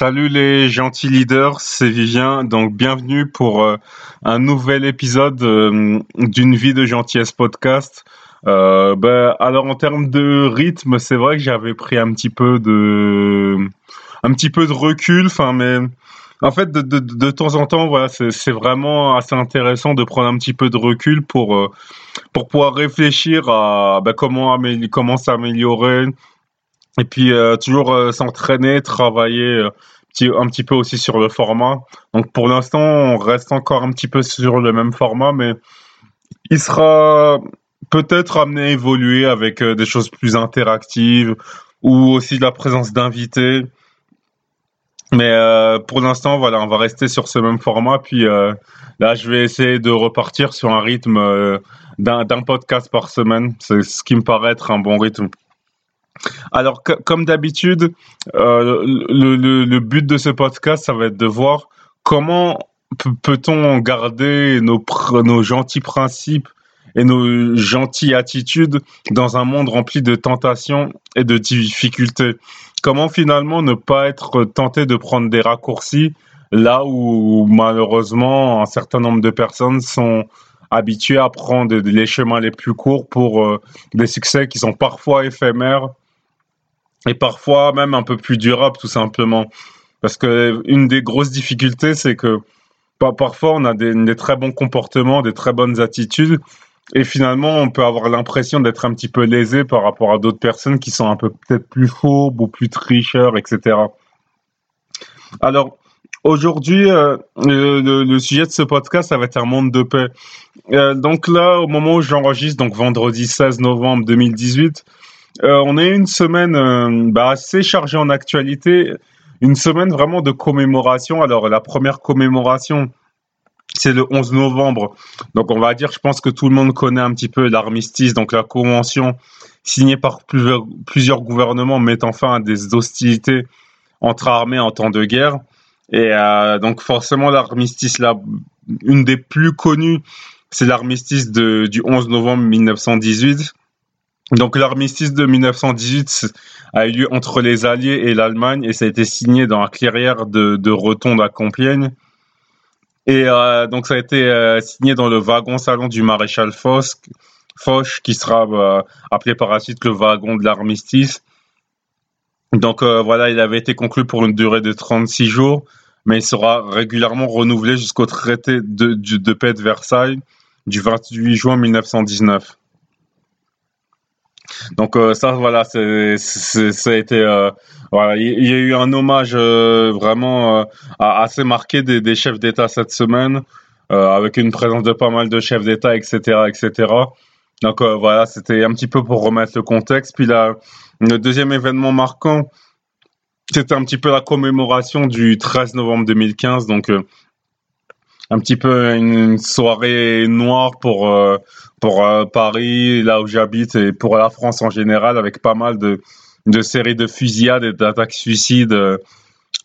Salut les gentils leaders, c'est Vivien. Donc bienvenue pour euh, un nouvel épisode euh, d'une vie de gentillesse podcast. Euh, ben, alors en termes de rythme, c'est vrai que j'avais pris un petit peu de un petit peu de recul. Enfin, mais en fait, de, de, de temps en temps, voilà, c'est vraiment assez intéressant de prendre un petit peu de recul pour euh, pour pouvoir réfléchir à ben, comment comment s'améliorer et puis euh, toujours euh, s'entraîner, travailler euh, un petit peu aussi sur le format. Donc pour l'instant, on reste encore un petit peu sur le même format, mais il sera peut-être amené à évoluer avec des choses plus interactives ou aussi de la présence d'invités. Mais pour l'instant, voilà, on va rester sur ce même format. Puis là, je vais essayer de repartir sur un rythme d'un podcast par semaine. C'est ce qui me paraît être un bon rythme alors, comme d'habitude, euh, le, but de ce podcast, ça va être de voir comment peut-on garder nos, nos gentils principes et nos gentilles attitudes dans un monde rempli de tentations et de difficultés. Comment finalement ne pas être tenté de prendre des raccourcis là où malheureusement un certain nombre de personnes sont habituées à prendre les chemins les plus courts pour euh, des succès qui sont parfois éphémères et parfois même un peu plus durable tout simplement. Parce que une des grosses difficultés, c'est que parfois on a des, très bons comportements, des très bonnes attitudes, et finalement on peut avoir l'impression d'être un petit peu lésé par rapport à d'autres personnes qui sont un peu peut-être plus fourbes ou plus tricheurs, etc. Alors aujourd'hui, euh, le, sujet de ce podcast, ça va être un monde de paix. Euh, donc là, au moment où j'enregistre, donc vendredi 16 novembre 2018, euh, on a eu une semaine euh, bah, assez chargée en actualité, une semaine vraiment de commémoration. Alors la première commémoration, c'est le 11 novembre. Donc on va dire, je pense que tout le monde connaît un petit peu l'armistice, donc la convention signée par plusieurs, gouvernements mettant fin à des hostilités entre armées en temps de guerre. Et euh, donc forcément l'armistice là, une des plus connues, c'est l'armistice du 11 novembre 1918 donc l'armistice de 1918 a eu lieu entre les Alliés et l'Allemagne et ça a été signé dans la clairière de, de Rotonde à Compiègne. Et euh, donc ça a été euh, signé dans le wagon salon du maréchal Foch, qui sera euh, appelé par la suite le wagon de l'armistice. Donc voilà, il avait été conclu pour une durée de 36 jours, mais il sera régulièrement renouvelé jusqu'au traité de, de paix de Versailles du 28 juin 1919. Donc euh, ça, voilà, c'est, ça a été, euh, voilà, il y, a eu un hommage euh, vraiment assez marqué des, des chefs d'État cette semaine, avec une présence de pas mal de chefs d'État, etc., etc. Donc voilà, c'était un petit peu pour remettre le contexte. Puis là, le deuxième événement marquant, c'était un petit peu la commémoration du 13 novembre 2015, donc un petit peu une soirée noire pour pour euh, Paris, là où j'habite, et pour la France en général, avec pas mal de, de séries de fusillades et d'attaques suicides euh,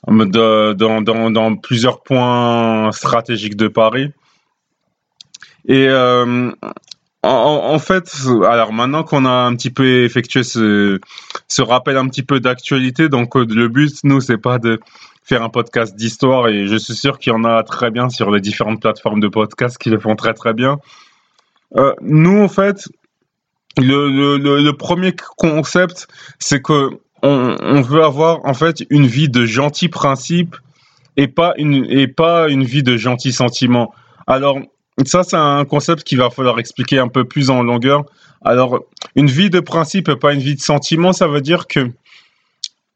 de, dans, dans, dans, plusieurs points stratégiques de Paris. Et euh, en, en, fait, alors maintenant qu'on a un petit peu effectué ce, ce rappel un petit peu d'actualité, donc euh, le but, nous, c'est pas de faire un podcast d'histoire, et je suis sûr qu'il y en a très bien sur les différentes plateformes de podcast qui le font très très bien. Euh, nous, en fait, le, premier concept, c'est que on, veut avoir en fait une vie de gentils principes et pas une et pas une vie de gentils sentiments. Alors ça, c'est un concept qu'il va falloir expliquer un peu plus en longueur. Alors, une vie de principe et pas une vie de sentiments, ça veut dire que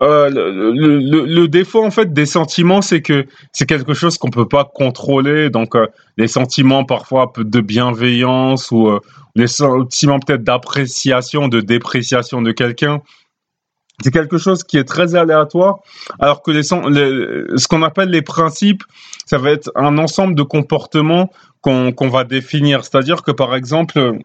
euh, le, défaut en fait des sentiments, c'est que c'est quelque chose qu'on peut pas contrôler. Donc euh, les sentiments parfois de bienveillance ou euh, les sentiments peut-être d'appréciation, de dépréciation de quelqu'un, c'est quelque chose qui est très aléatoire. Alors que les, ce qu'on appelle les principes, ça va être un ensemble de comportements qu'on qu'on va définir. C'est-à-dire que par exemple,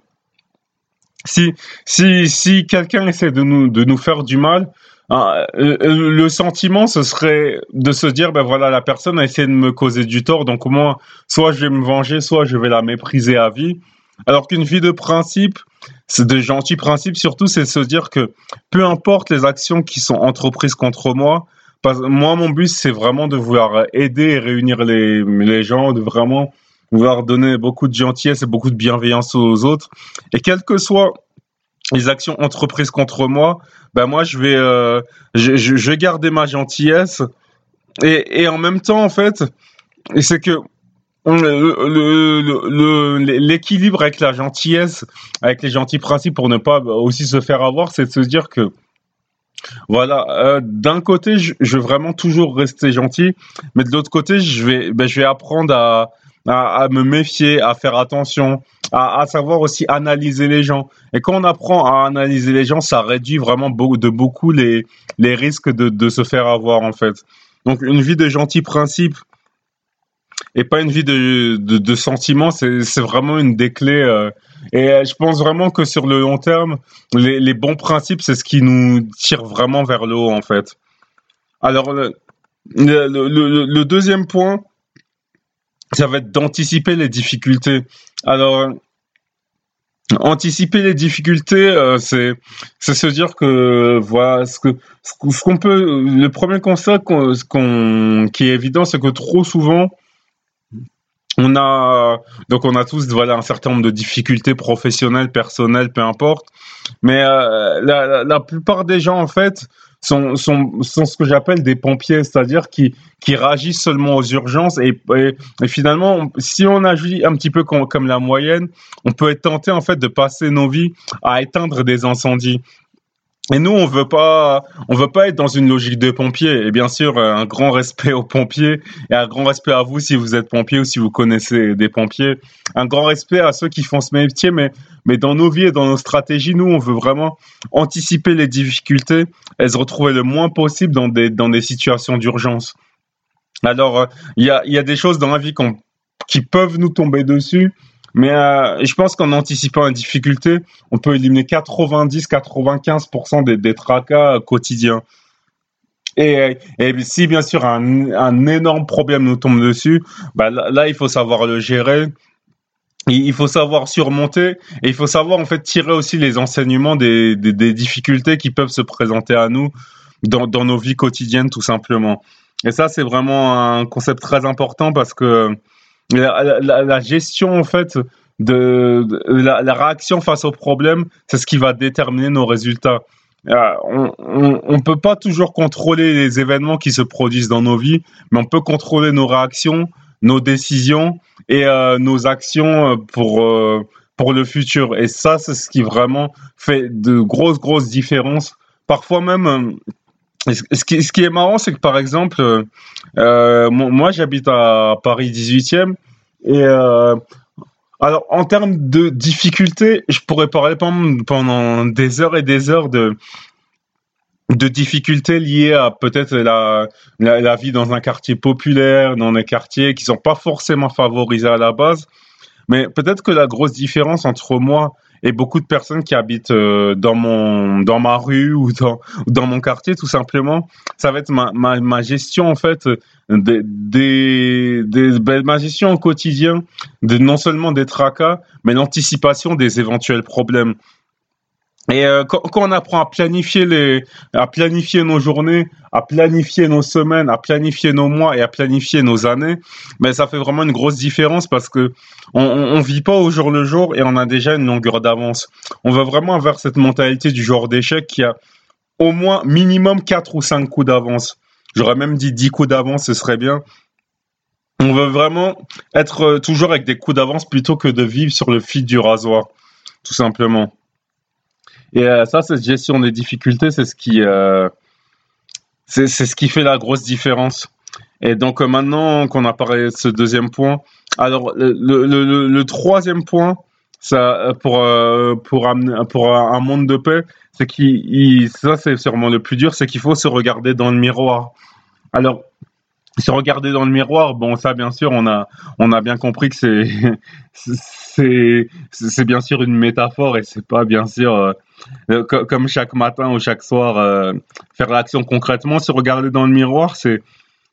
si si si quelqu'un essaie de nous de nous faire du mal, ah, euh, euh, le sentiment, ce serait de se dire, ben voilà, la personne a essayé de me causer du tort, donc moi, soit je vais me venger, soit je vais la mépriser à vie. Alors qu'une vie de principe, c'est de gentils principes, surtout, c'est se dire que peu importe les actions qui sont entreprises contre moi, moi, mon but, c'est vraiment de vouloir aider et réunir les, les gens, de vraiment vouloir donner beaucoup de gentillesse et beaucoup de bienveillance aux autres. Et quelles que soient les actions entreprises contre moi, ben moi, je vais, euh, je, je, vais garder ma gentillesse. Et, et en même temps, en fait, c'est que l'équilibre le, le, avec la gentillesse, avec les gentils principes pour ne pas aussi se faire avoir, c'est de se dire que voilà, euh, d'un côté, je, je, veux vraiment toujours rester gentil, mais de l'autre côté, je vais, ben, je vais apprendre à, à, me méfier, à faire attention, à, savoir aussi analyser les gens. Et quand on apprend à analyser les gens, ça réduit vraiment de beaucoup les, les risques de, de se faire avoir, en fait. Donc, une vie de gentil principe et pas une vie de, de, sentiments, c'est vraiment une des clés. Euh, et euh, je pense vraiment que sur le long terme, les, bons principes, c'est ce qui nous tire vraiment vers le haut, en fait. Alors, le, le deuxième point, ça va être d'anticiper les difficultés. Alors, anticiper les difficultés, euh, c'est se dire que voilà ce qu'on peut. Le premier constat qu'on qui est évident, c'est que trop souvent on a donc on a tous voilà un certain nombre de difficultés professionnelles, personnelles, peu importe. Mais euh, la, plupart des gens en fait sont sont, sont ce que j'appelle des pompiers, c'est-à-dire qui qui réagissent seulement aux urgences et, et, finalement si on agit un petit peu comme la moyenne, on peut être tenté en fait de passer nos vies à éteindre des incendies. Et nous, on veut pas, on veut pas être dans une logique de pompier. Et bien sûr, un grand respect aux pompiers et un grand respect à vous si vous êtes pompier ou si vous connaissez des pompiers. Un grand respect à ceux qui font ce métier, mais, mais dans nos vies et dans nos stratégies, nous, on veut vraiment anticiper les difficultés et se retrouver le moins possible dans des, dans des situations d'urgence. Alors, il y a, y a des choses dans la vie qui peuvent nous tomber dessus, mais euh, je pense qu'en anticipant une difficulté, on peut éliminer 90-95% des, des tracas quotidiens. Et, et, si bien sûr un, énorme problème nous tombe dessus, bah là, il faut savoir le gérer. Il faut savoir surmonter et il faut savoir en fait tirer aussi les enseignements des, difficultés qui peuvent se présenter à nous dans, nos vies quotidiennes tout simplement. Et ça c'est vraiment un concept très important parce que la, la, gestion en fait de, la, réaction face au problème, c'est ce qui va déterminer nos résultats. Euh, on ne peut pas toujours contrôler les événements qui se produisent dans nos vies, mais on peut contrôler nos réactions, nos décisions et euh, nos actions pour euh, pour le futur. Et ça, c'est ce qui vraiment fait de grosses grosses différences. Parfois même ce qui, est marrant, c'est que par exemple, euh, moi j'habite à Paris 18e et euh, alors en termes de difficultés, je pourrais parler pendant des heures et des heures de de difficultés liées à peut-être la, la, vie dans un quartier populaire, dans des quartiers qui sont pas forcément favorisés à la base. Mais peut-être que la grosse différence entre moi et beaucoup de personnes qui habitent euh, dans mon dans ma rue ou dans dans mon quartier tout simplement. Ça va être ma ma, ma gestion en fait des des, des ben, ma gestion au quotidien de non seulement des tracas mais l'anticipation des éventuels problèmes et euh, quand, on apprend à planifier les, à planifier nos journées, à planifier nos semaines, à planifier nos mois et à planifier nos années, mais ça fait vraiment une grosse différence parce que on, vit pas au jour le jour et on a déjà une longueur d'avance. On va vraiment vers cette mentalité du genre d'échec qui a au moins minimum quatre ou cinq coups d'avance. J'aurais même dit dix coups d'avance, ce serait bien. On veut vraiment être euh, toujours avec des coups d'avance plutôt que de vivre sur le fil du rasoir, tout simplement. Et euh, ça, cette gestion des difficultés, c'est ce qui, euh, c'est ce qui fait la grosse différence. Et donc euh, maintenant qu'on a parlé de ce deuxième point, alors le, le, le, troisième point, ça pour euh, pour amener pour un monde de paix, c'est qu'il ça c'est sûrement le plus dur, c'est qu'il faut se regarder dans le miroir. Alors se regarder dans le miroir, bon ça bien sûr on a on a bien compris que c'est c'est c'est bien sûr une métaphore et c'est pas bien sûr euh, comme chaque matin ou chaque soir euh, faire l'action concrètement. Se regarder dans le miroir, c'est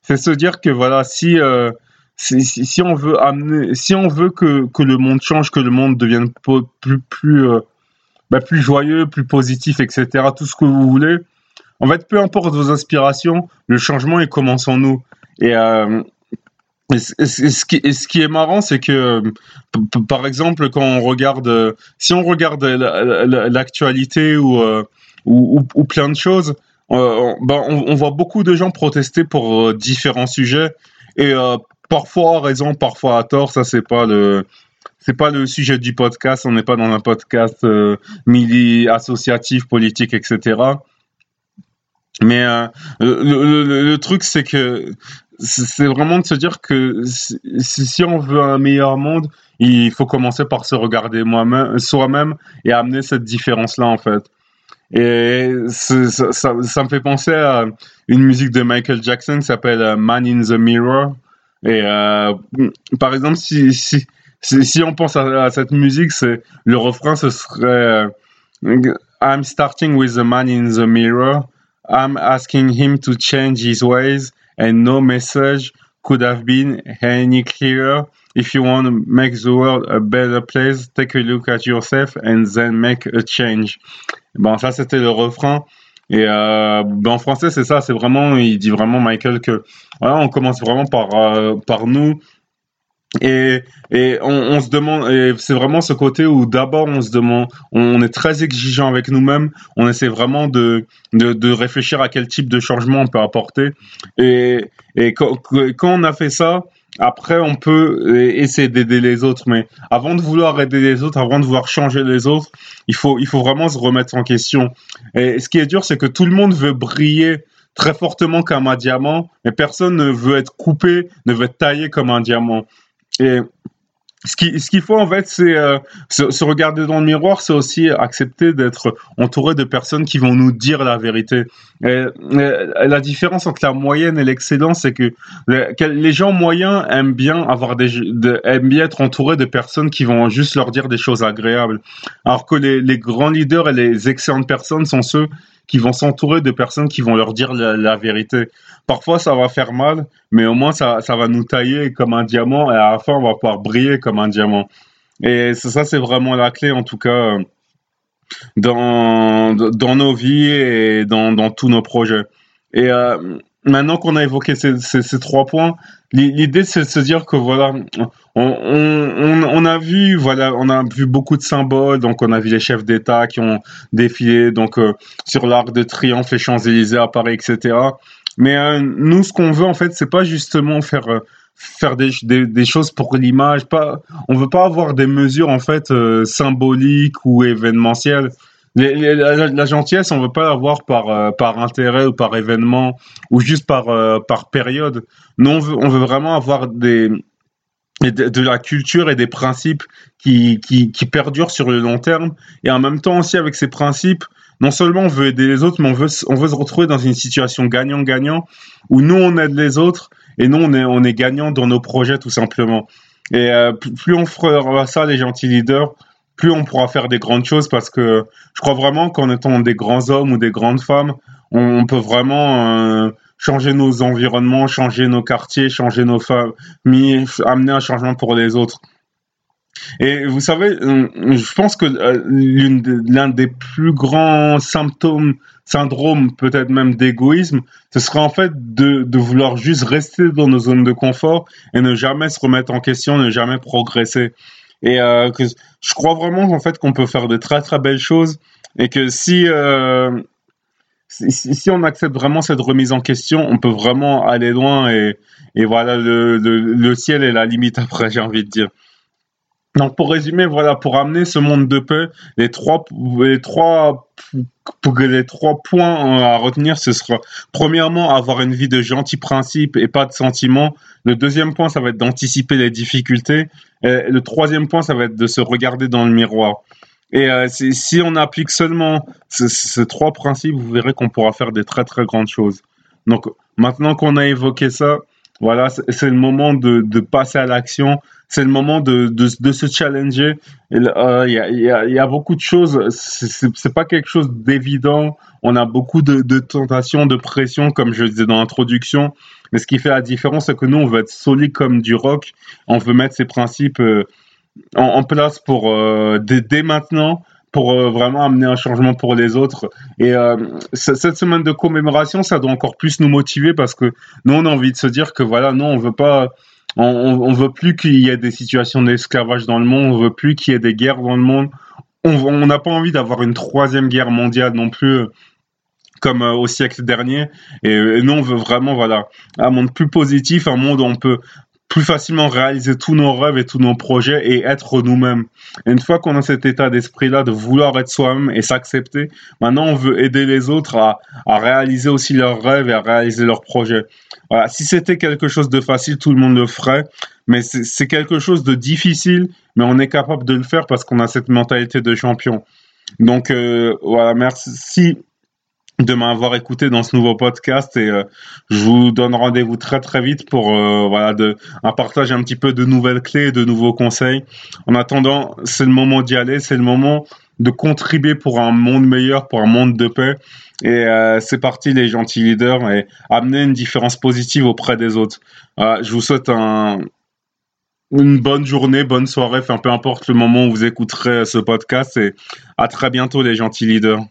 c'est se dire que voilà si, euh, si si on veut amener si on veut que que le monde change, que le monde devienne plus plus bah, plus joyeux, plus positif, etc. Tout ce que vous voulez en fait, peu importe vos aspirations, le changement, il commence en nous. Et, euh, ce, qui, ce qui est marrant, c'est que, par exemple, quand on regarde, si on regarde l'actualité ou, ou, ou, plein de choses, ben, on, on, voit beaucoup de gens protester pour différents sujets et parfois à raison, parfois à tort. Ça, c'est pas le c'est pas le sujet du podcast. On n'est pas dans un podcast euh, associatif, politique, etc. Mais euh, le, truc, c'est que c'est vraiment de se dire que si, on veut un meilleur monde, il faut commencer par se regarder soi-même et amener cette différence-là en fait. Et ça, me fait penser à une musique de Michael Jackson qui s'appelle euh, Man in the Mirror. Et euh, par exemple, si, si, si, on pense à, cette musique, le refrain, ce serait euh, I'm starting with the man in the mirror. I'm asking him to change his ways, and no message could have been any clearer. If you want to make the world a better place, take a look at yourself and then make a change. Bon, ça c'était le refrain. Et euh, ben, en français, c'est ça, c'est vraiment, il dit vraiment Michael que voilà, on commence vraiment par euh, par nous. Et, et on, on se demande, c'est vraiment ce côté où d'abord on se demande, on est très exigeant avec nous-mêmes, on essaie vraiment de, de, de, réfléchir à quel type de changement on peut apporter. Et, et quand, quand on a fait ça, après, on peut essayer d'aider les autres, mais avant de vouloir aider les autres, avant de vouloir changer les autres, il faut, il faut vraiment se remettre en question. Et ce qui est dur, c'est que tout le monde veut briller très fortement comme un diamant, mais personne ne veut être coupé, ne veut être taillé comme un diamant. Et ce qu'il ce qu'il faut en fait, c'est euh, se, regarder dans le miroir, c'est aussi accepter d'être entouré de personnes qui vont nous dire la vérité. La différence entre la moyenne et l'excellence, c'est que les, gens moyens aiment bien avoir des, aiment bien être entourés de personnes qui vont juste leur dire des choses agréables, alors que les, les grands leaders et les excellentes personnes sont ceux qui vont s'entourer de personnes qui vont leur dire la, vérité. Parfois, ça va faire mal, mais au moins, ça, ça va nous tailler comme un diamant et à la fin, on va pouvoir briller comme un diamant. Et ça, c'est vraiment la clé, en tout cas, dans, dans nos vies et dans, dans tous nos projets. Et euh, maintenant qu'on a évoqué ces, trois points, l'idée c'est de se dire que voilà, on, a vu voilà, on a vu beaucoup de symboles, donc on a vu les chefs d'État qui ont défilé donc euh, sur l'Arc de Triomphe, les Champs Élysées à Paris, etc. Mais euh, nous, ce qu'on veut en fait, c'est pas justement faire euh, faire des, des, des, choses pour l'image, pas, on veut pas avoir des mesures en fait symboliques ou événementielles la, gentillesse, on veut pas l'avoir par euh, par intérêt ou par événement ou juste par euh, par période. Veut, on veut vraiment avoir des de, la culture et des principes qui, qui, qui perdurent sur le long terme et en même temps aussi avec ces principes non seulement on veut aider les autres mais on veut on veut se retrouver dans une situation gagnant-gagnant où nous on aide les autres et nous on est on est gagnant dans nos projets tout simplement et euh, plus on fera ça les gentils leaders plus on pourra faire des grandes choses parce que je crois vraiment qu'en étant des grands hommes ou des grandes femmes, on, peut vraiment euh, changer nos environnements, changer nos quartiers, changer nos familles, amener un changement pour les autres. Et vous savez, euh, je pense que euh, l'un des plus grands symptômes, syndromes, peut-être même d'égoïsme, ce serait en fait de, de, vouloir juste rester dans nos zones de confort et ne jamais se remettre en question, ne jamais progresser. Et euh, je crois vraiment en fait qu'on peut faire de très très belles choses et que si, euh, si, si on accepte vraiment cette remise en question, on peut vraiment aller loin et, et voilà le, le, le ciel est la limite après j'ai envie de dire. Donc pour résumer, voilà, pour amener ce monde de paix, les trois, les trois, les trois points à retenir, ce sera premièrement avoir une vie de gentils principes et pas de sentiments. Le deuxième point, ça va être d'anticiper les difficultés. Et le troisième point, ça va être de se regarder dans le miroir. Et euh, si on applique seulement ces, trois principes, vous verrez qu'on pourra faire des très très grandes choses. Donc maintenant qu'on a évoqué ça, voilà, c'est le moment de, de passer à l'action c'est le moment de, de, de, se challenger. Il euh, y, a, y, a, y, a, beaucoup de choses. C'est pas quelque chose d'évident. On a beaucoup de, de, tentations, de pression, comme je disais dans l'introduction. Mais ce qui fait la différence, c'est que nous, on veut être solide comme du rock. On veut mettre ces principes euh, en, en, place pour euh, dès, dès, maintenant pour euh, vraiment amener un changement pour les autres. Et euh, cette semaine de commémoration, ça doit encore plus nous motiver parce que nous, on a envie de se dire que voilà, non, on veut pas, on, veut plus qu'il y ait des situations d'esclavage dans le monde, on veut plus qu'il y ait des guerres dans le monde. On n'a pas envie d'avoir une troisième guerre mondiale non plus comme au siècle dernier. Et, nous, on veut vraiment, voilà, un monde plus positif, un monde où on peut plus facilement réaliser tous nos rêves et tous nos projets et être nous-mêmes. Une fois qu'on a cet état d'esprit-là de vouloir être soi-même et s'accepter, maintenant on veut aider les autres à, à, réaliser aussi leurs rêves et à réaliser leurs projets. Voilà. Si c'était quelque chose de facile, tout le monde le ferait, mais c'est quelque chose de difficile, mais on est capable de le faire parce qu'on a cette mentalité de champion. Donc euh, voilà, merci de m'avoir écouté dans ce nouveau podcast et euh, je vous donne rendez-vous très très vite pour euh, voilà de un partage un petit peu de nouvelles clés, de nouveaux conseils. En attendant, c'est le moment d'y aller, c'est le moment de contribuer pour un monde meilleur, pour un monde de paix. Et euh, c'est parti les gentils leaders et amener une différence positive auprès des autres. je vous souhaite un, une bonne journée, bonne soirée, enfin peu importe le moment où vous écouterez ce podcast et à très bientôt les gentils leaders.